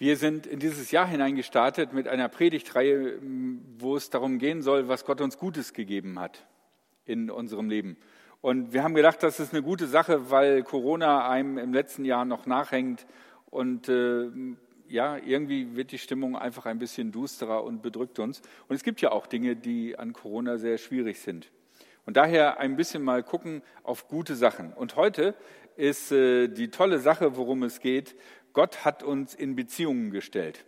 Wir sind in dieses Jahr hineingestartet mit einer Predigtreihe, wo es darum gehen soll, was Gott uns Gutes gegeben hat in unserem Leben. Und wir haben gedacht, das ist eine gute Sache, weil Corona einem im letzten Jahr noch nachhängt und äh, ja, irgendwie wird die Stimmung einfach ein bisschen dusterer und bedrückt uns. Und es gibt ja auch Dinge, die an Corona sehr schwierig sind. Und daher ein bisschen mal gucken auf gute Sachen. Und heute ist äh, die tolle Sache, worum es geht, Gott hat uns in Beziehungen gestellt.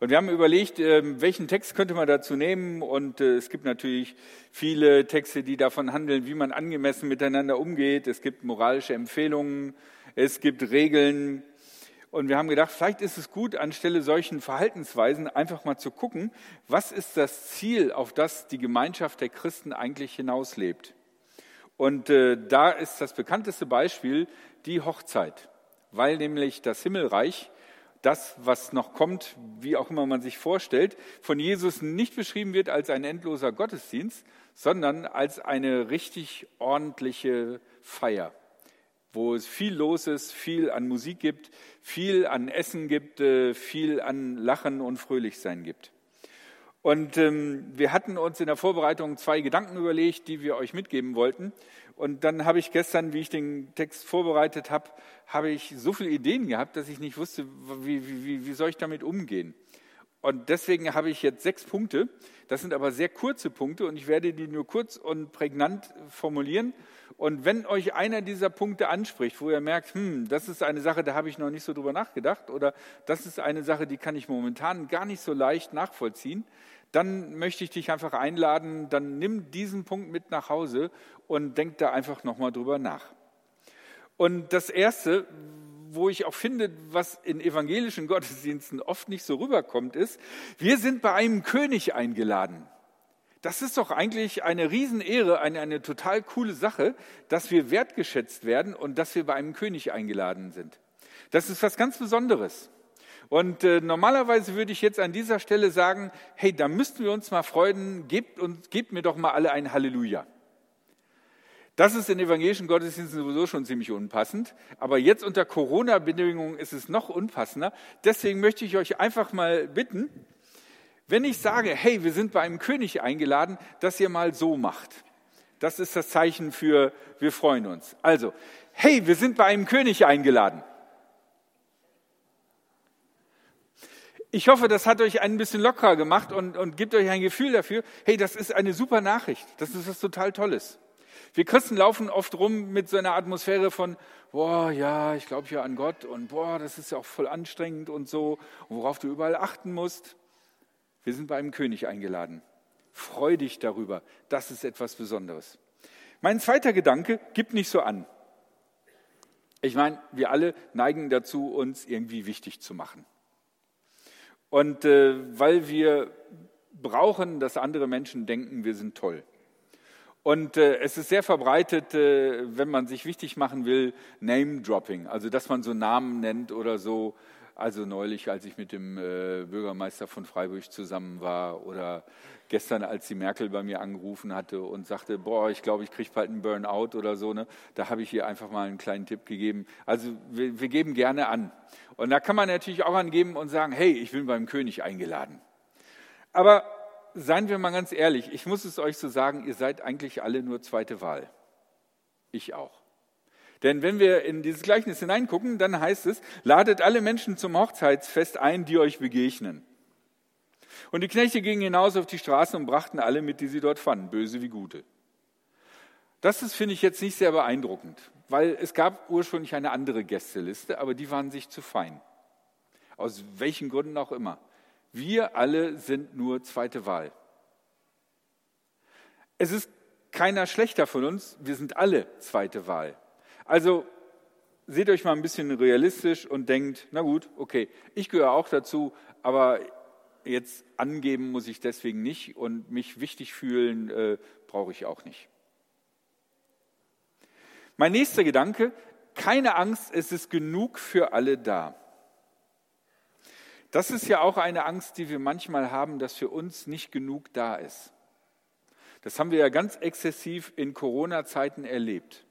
Und wir haben überlegt, ähm, welchen Text könnte man dazu nehmen. Und äh, es gibt natürlich viele Texte, die davon handeln, wie man angemessen miteinander umgeht. Es gibt moralische Empfehlungen, es gibt Regeln. Und wir haben gedacht, vielleicht ist es gut, anstelle solchen Verhaltensweisen einfach mal zu gucken, was ist das Ziel, auf das die Gemeinschaft der Christen eigentlich hinauslebt. Und äh, da ist das bekannteste Beispiel die Hochzeit weil nämlich das Himmelreich, das, was noch kommt, wie auch immer man sich vorstellt, von Jesus nicht beschrieben wird als ein endloser Gottesdienst, sondern als eine richtig ordentliche Feier, wo es viel los ist, viel an Musik gibt, viel an Essen gibt, äh, viel an Lachen und Fröhlichsein gibt. Und ähm, wir hatten uns in der Vorbereitung zwei Gedanken überlegt, die wir euch mitgeben wollten. Und dann habe ich gestern, wie ich den Text vorbereitet habe, habe ich so viele Ideen gehabt, dass ich nicht wusste, wie, wie, wie soll ich damit umgehen. Und deswegen habe ich jetzt sechs Punkte. Das sind aber sehr kurze Punkte und ich werde die nur kurz und prägnant formulieren. Und wenn euch einer dieser Punkte anspricht, wo ihr merkt, hm, das ist eine Sache, da habe ich noch nicht so drüber nachgedacht oder das ist eine Sache, die kann ich momentan gar nicht so leicht nachvollziehen, dann möchte ich dich einfach einladen, dann nimm diesen Punkt mit nach Hause und denk da einfach nochmal drüber nach. Und das Erste, wo ich auch finde, was in evangelischen Gottesdiensten oft nicht so rüberkommt, ist, wir sind bei einem König eingeladen. Das ist doch eigentlich eine Riesenehre, eine, eine total coole Sache, dass wir wertgeschätzt werden und dass wir bei einem König eingeladen sind. Das ist was ganz Besonderes. Und äh, normalerweise würde ich jetzt an dieser Stelle sagen, hey, da müssten wir uns mal freuen, gebt, uns, gebt mir doch mal alle ein Halleluja. Das ist in evangelischen Gottesdiensten sowieso schon ziemlich unpassend, aber jetzt unter Corona-Bedingungen ist es noch unpassender. Deswegen möchte ich euch einfach mal bitten, wenn ich sage, hey, wir sind bei einem König eingeladen, dass ihr mal so macht. Das ist das Zeichen für, wir freuen uns. Also, hey, wir sind bei einem König eingeladen. Ich hoffe, das hat euch ein bisschen lockerer gemacht und, und gibt euch ein Gefühl dafür, hey, das ist eine super Nachricht. Das ist was total Tolles. Wir Christen laufen oft rum mit so einer Atmosphäre von, boah, ja, ich glaube ja an Gott und boah, das ist ja auch voll anstrengend und so, worauf du überall achten musst. Wir sind bei einem König eingeladen. Freu dich darüber. Das ist etwas Besonderes. Mein zweiter Gedanke, gib nicht so an. Ich meine, wir alle neigen dazu, uns irgendwie wichtig zu machen. Und äh, weil wir brauchen, dass andere Menschen denken, wir sind toll. Und äh, es ist sehr verbreitet, äh, wenn man sich wichtig machen will, Name-Dropping, also dass man so Namen nennt oder so. Also neulich, als ich mit dem äh, Bürgermeister von Freiburg zusammen war oder gestern, als die Merkel bei mir angerufen hatte und sagte, boah, ich glaube, ich kriege bald einen Burnout oder so, ne? da habe ich ihr einfach mal einen kleinen Tipp gegeben. Also wir, wir geben gerne an. Und da kann man natürlich auch angeben und sagen, hey, ich bin beim König eingeladen. Aber seien wir mal ganz ehrlich, ich muss es euch so sagen, ihr seid eigentlich alle nur zweite Wahl. Ich auch. Denn wenn wir in dieses Gleichnis hineingucken, dann heißt es, ladet alle Menschen zum Hochzeitsfest ein, die euch begegnen. Und die Knechte gingen hinaus auf die Straße und brachten alle mit, die sie dort fanden, böse wie gute. Das ist, finde ich, jetzt nicht sehr beeindruckend, weil es gab ursprünglich eine andere Gästeliste, aber die waren sich zu fein. Aus welchen Gründen auch immer. Wir alle sind nur zweite Wahl. Es ist keiner schlechter von uns, wir sind alle zweite Wahl. Also seht euch mal ein bisschen realistisch und denkt, na gut, okay, ich gehöre auch dazu, aber jetzt angeben muss ich deswegen nicht und mich wichtig fühlen äh, brauche ich auch nicht. Mein nächster Gedanke, keine Angst, es ist genug für alle da. Das ist ja auch eine Angst, die wir manchmal haben, dass für uns nicht genug da ist. Das haben wir ja ganz exzessiv in Corona-Zeiten erlebt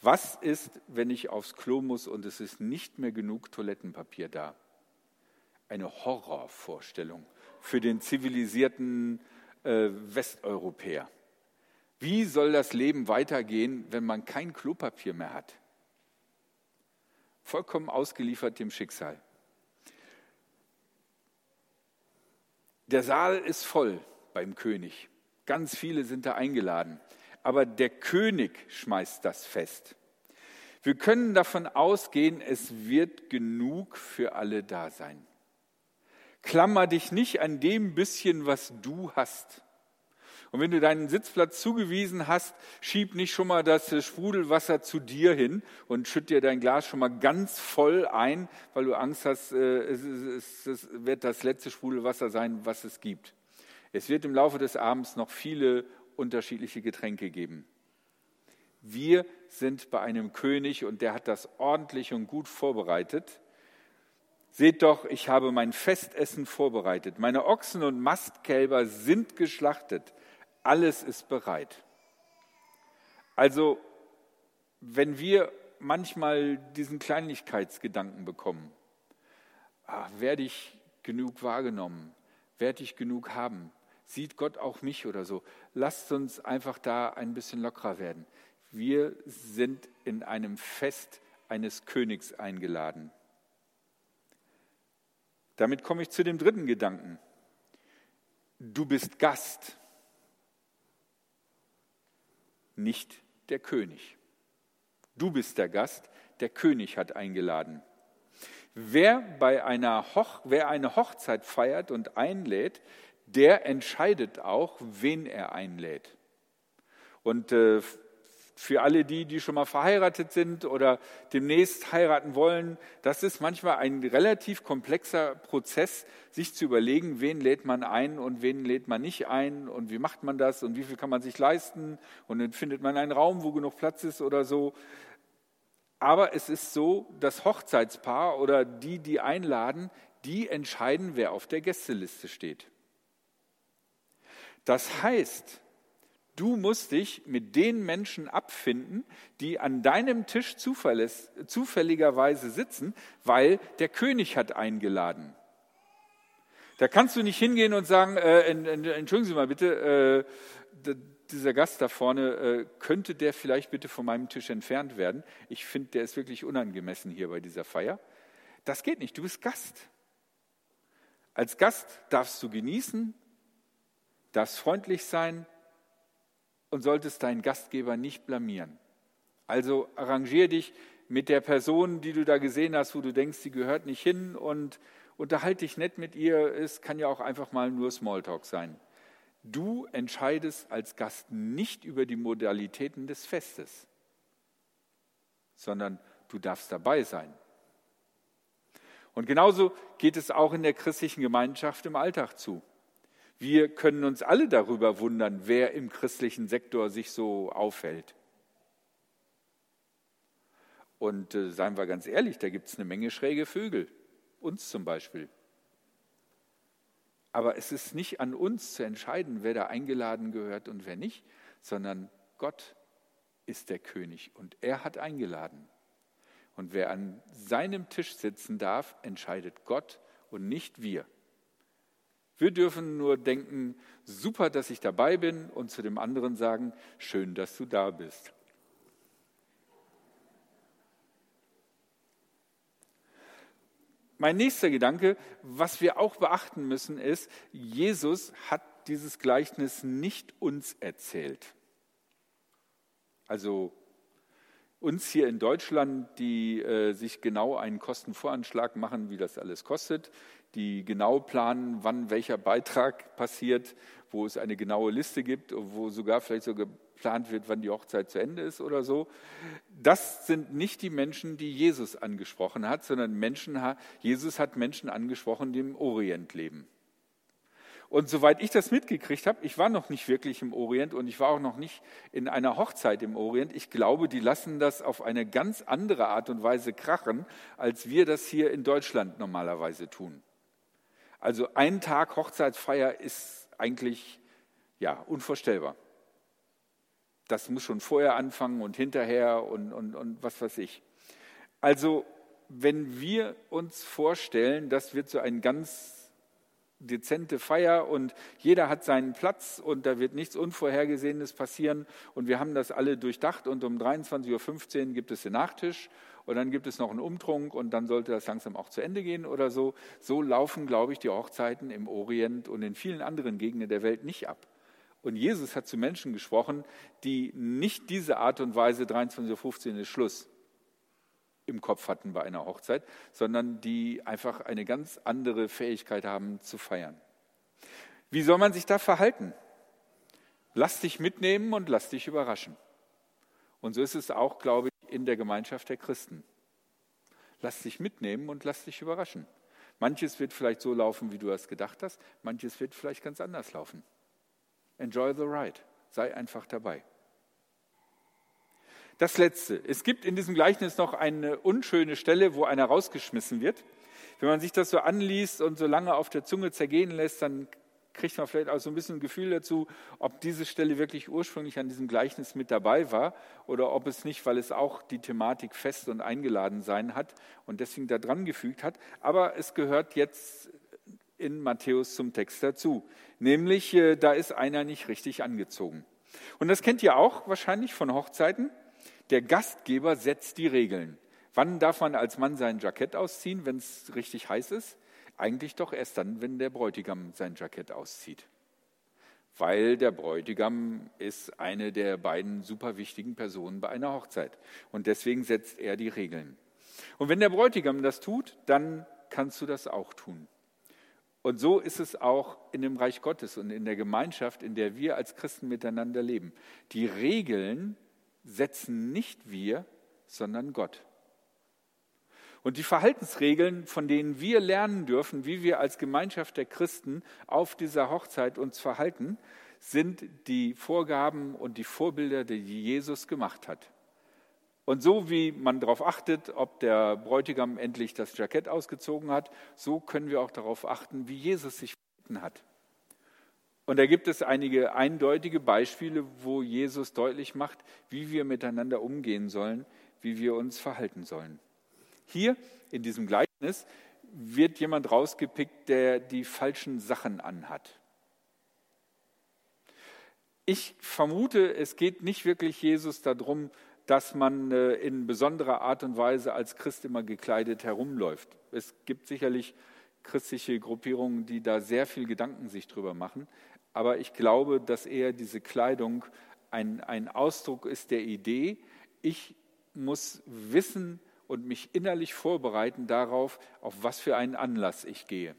Was ist, wenn ich aufs Klo muss und es ist nicht mehr genug Toilettenpapier da? Eine Horrorvorstellung für den zivilisierten äh, Westeuropäer. Wie soll das Leben weitergehen, wenn man kein Klopapier mehr hat? Vollkommen ausgeliefert dem Schicksal. Der Saal ist voll beim König. Ganz viele sind da eingeladen. Aber der König schmeißt das fest. Wir können davon ausgehen, es wird genug für alle da sein. Klammer dich nicht an dem bisschen, was du hast. Und wenn du deinen Sitzplatz zugewiesen hast, schieb nicht schon mal das Sprudelwasser zu dir hin und schütt dir dein Glas schon mal ganz voll ein, weil du Angst hast, äh, es, wird das letzte Sprudelwasser sein, was es gibt. Es wird im Laufe des Abends noch viele unterschiedliche Getränke geben. Wir sind bei einem König und der hat das ordentlich und gut vorbereitet. Seht doch, ich habe mein Festessen vorbereitet. Meine Ochsen und Mastkälber sind geschlachtet. Alles ist bereit. Also, wenn wir manchmal diesen Kleinlichkeitsgedanken bekommen, ach, werde ich genug wahrgenommen, werde ich genug haben, sieht Gott auch mich oder so, lasst uns einfach da ein bisschen lockerer werden. Wir sind in einem Fest eines Königs eingeladen. Damit komme ich zu dem dritten Gedanken. Du bist Gast nicht der König. Du bist der Gast, der König hat eingeladen. Wer, bei einer Hoch, wer eine Hochzeit feiert und einlädt, der entscheidet auch, wen er einlädt. Und äh, für alle die, die schon mal verheiratet sind oder demnächst heiraten wollen, das ist manchmal ein relativ komplexer Prozess, sich zu überlegen, wen lädt man ein und wen lädt man nicht ein und wie macht man das und wie viel kann man sich leisten und dann findet man einen Raum, wo genug Platz ist oder so. Aber es ist so, das Hochzeitspaar oder die, die einladen, die entscheiden, wer auf der Gästeliste steht. Das heißt, Du musst dich mit den Menschen abfinden, die an deinem Tisch zufälligerweise sitzen, weil der König hat eingeladen. Da kannst du nicht hingehen und sagen, äh, entschuldigen Sie mal bitte, äh, dieser Gast da vorne, äh, könnte der vielleicht bitte von meinem Tisch entfernt werden? Ich finde, der ist wirklich unangemessen hier bei dieser Feier. Das geht nicht, du bist Gast. Als Gast darfst du genießen, darfst freundlich sein, und solltest deinen Gastgeber nicht blamieren. Also arrangier dich mit der Person, die du da gesehen hast, wo du denkst, sie gehört nicht hin und unterhalte dich nett mit ihr. Es kann ja auch einfach mal nur Smalltalk sein. Du entscheidest als Gast nicht über die Modalitäten des Festes, sondern du darfst dabei sein. Und genauso geht es auch in der christlichen Gemeinschaft im Alltag zu. Wir können uns alle darüber wundern, wer im christlichen Sektor sich so aufhält. Und äh, seien wir ganz ehrlich, da gibt es eine Menge schräge Vögel, uns zum Beispiel. Aber es ist nicht an uns zu entscheiden, wer da eingeladen gehört und wer nicht, sondern Gott ist der König und er hat eingeladen. Und wer an seinem Tisch sitzen darf, entscheidet Gott und nicht wir. Wir dürfen nur denken, super, dass ich dabei bin und zu dem anderen sagen, schön, dass du da bist. Mein nächster Gedanke, was wir auch beachten müssen, ist, Jesus hat dieses Gleichnis nicht uns erzählt. Also uns hier in Deutschland, die äh, sich genau einen Kostenvoranschlag machen, wie das alles kostet, die genau planen, wann welcher Beitrag passiert, wo es eine genaue Liste gibt, wo sogar vielleicht so geplant wird, wann die Hochzeit zu Ende ist oder so. Das sind nicht die Menschen, die Jesus angesprochen hat, sondern Menschen, Jesus hat Menschen angesprochen, die im Orient leben. Und soweit ich das mitgekriegt habe, ich war noch nicht wirklich im Orient und ich war auch noch nicht in einer Hochzeit im Orient. Ich glaube, die lassen das auf eine ganz andere Art und Weise krachen, als wir das hier in Deutschland normalerweise tun. Also ein Tag Hochzeitsfeier ist eigentlich ja unvorstellbar. das muss schon vorher anfangen und hinterher und, und, und was weiß ich. Also wenn wir uns vorstellen, das wird so ein ganz dezente Feier und jeder hat seinen Platz und da wird nichts Unvorhergesehenes passieren und wir haben das alle durchdacht und um 23.15 Uhr gibt es den Nachtisch und dann gibt es noch einen Umtrunk und dann sollte das langsam auch zu Ende gehen oder so. So laufen, glaube ich, die Hochzeiten im Orient und in vielen anderen Gegenden der Welt nicht ab. Und Jesus hat zu Menschen gesprochen, die nicht diese Art und Weise 23.15 Uhr ist Schluss im Kopf hatten bei einer Hochzeit, sondern die einfach eine ganz andere Fähigkeit haben zu feiern. Wie soll man sich da verhalten? Lass dich mitnehmen und lass dich überraschen. Und so ist es auch, glaube ich, in der Gemeinschaft der Christen. Lass dich mitnehmen und lass dich überraschen. Manches wird vielleicht so laufen, wie du es gedacht hast, manches wird vielleicht ganz anders laufen. Enjoy the ride, sei einfach dabei. Das Letzte. Es gibt in diesem Gleichnis noch eine unschöne Stelle, wo einer rausgeschmissen wird. Wenn man sich das so anliest und so lange auf der Zunge zergehen lässt, dann kriegt man vielleicht auch so ein bisschen ein Gefühl dazu, ob diese Stelle wirklich ursprünglich an diesem Gleichnis mit dabei war oder ob es nicht, weil es auch die Thematik fest und eingeladen sein hat und deswegen da dran gefügt hat. Aber es gehört jetzt in Matthäus zum Text dazu. Nämlich, äh, da ist einer nicht richtig angezogen. Und das kennt ihr auch wahrscheinlich von Hochzeiten. Der Gastgeber setzt die Regeln. Wann darf man als Mann sein Jackett ausziehen, wenn es richtig heiß ist? Eigentlich doch erst dann, wenn der Bräutigam sein Jackett auszieht. Weil der Bräutigam ist eine der beiden super wichtigen Personen bei einer Hochzeit. Und deswegen setzt er die Regeln. Und wenn der Bräutigam das tut, dann kannst du das auch tun. Und so ist es auch in dem Reich Gottes und in der Gemeinschaft, in der wir als Christen miteinander leben. Die Regeln setzen nicht wir, sondern Gott. Und die Verhaltensregeln, von denen wir lernen dürfen, wie wir als Gemeinschaft der Christen auf dieser Hochzeit uns verhalten, sind die Vorgaben und die Vorbilder, die Jesus gemacht hat. Und so wie man darauf achtet, ob der Bräutigam endlich das Jackett ausgezogen hat, so können wir auch darauf achten, wie Jesus sich verhalten hat. Und da gibt es einige eindeutige Beispiele, wo Jesus deutlich macht, wie wir miteinander umgehen sollen, wie wir uns verhalten sollen. Hier in diesem Gleichnis wird jemand rausgepickt, der die falschen Sachen anhat. Ich vermute, es geht nicht wirklich Jesus darum, dass man äh, in besonderer Art und Weise als Christ immer gekleidet herumläuft. Es gibt sicherlich christliche Gruppierungen, die da sehr viel Gedanken sich drüber machen. Aber ich glaube, dass eher diese Kleidung ein, ein Ausdruck ist der Idee, ich muss wissen und mich innerlich vorbereiten darauf, auf was für einen Anlass ich gehe.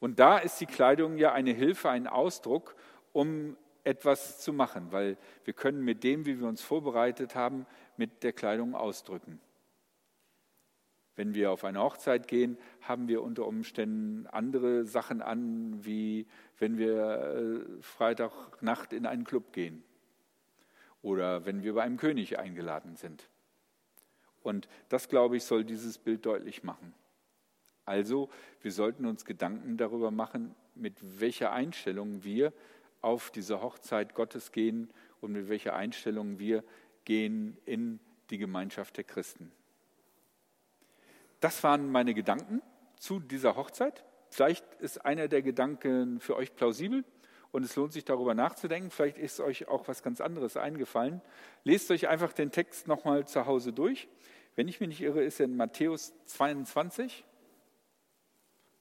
Und da ist die Kleidung ja eine Hilfe, ein Ausdruck, um etwas zu machen, weil wir können mit dem, wie wir uns vorbereitet haben, mit der Kleidung ausdrücken. Wenn wir auf eine Hochzeit gehen, haben wir unter Umständen andere Sachen an, wie wenn wir äh, Freitagnacht in einen Club gehen oder wenn wir bei einem König eingeladen sind. Und das, glaube ich, soll dieses Bild deutlich machen. Also, wir sollten uns Gedanken darüber machen, mit welcher Einstellung wir auf diese Hochzeit Gottes gehen und mit welcher Einstellung wir gehen in die Gemeinschaft der Christen. Das waren meine Gedanken zu dieser Hochzeit. Vielleicht ist einer der Gedanken für euch plausibel und es lohnt sich darüber nachzudenken. Vielleicht ist euch auch was ganz anderes eingefallen. Lest euch einfach den Text nochmal zu Hause durch. Wenn ich mich nicht irre, ist er in Matthäus 22.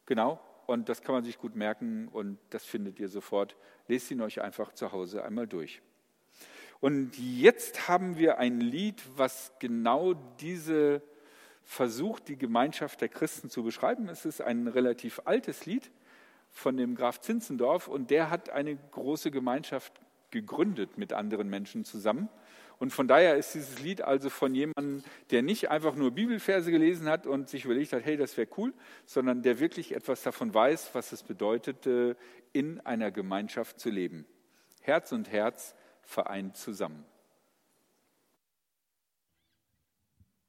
Genau, und das kann man sich gut merken und das findet ihr sofort. Lest ihn euch einfach zu Hause einmal durch. Und jetzt haben wir ein Lied, was genau diese versucht, die Gemeinschaft der Christen zu beschreiben. Es ist ein relativ altes Lied von dem Graf Zinzendorf und der hat eine große Gemeinschaft gegründet mit anderen Menschen zusammen. Und von daher ist dieses Lied also von jemandem, der nicht einfach nur Bibelverse gelesen hat und sich überlegt hat, hey, das wäre cool, sondern der wirklich etwas davon weiß, was es bedeutet, in einer Gemeinschaft zu leben. Herz und Herz vereint zusammen.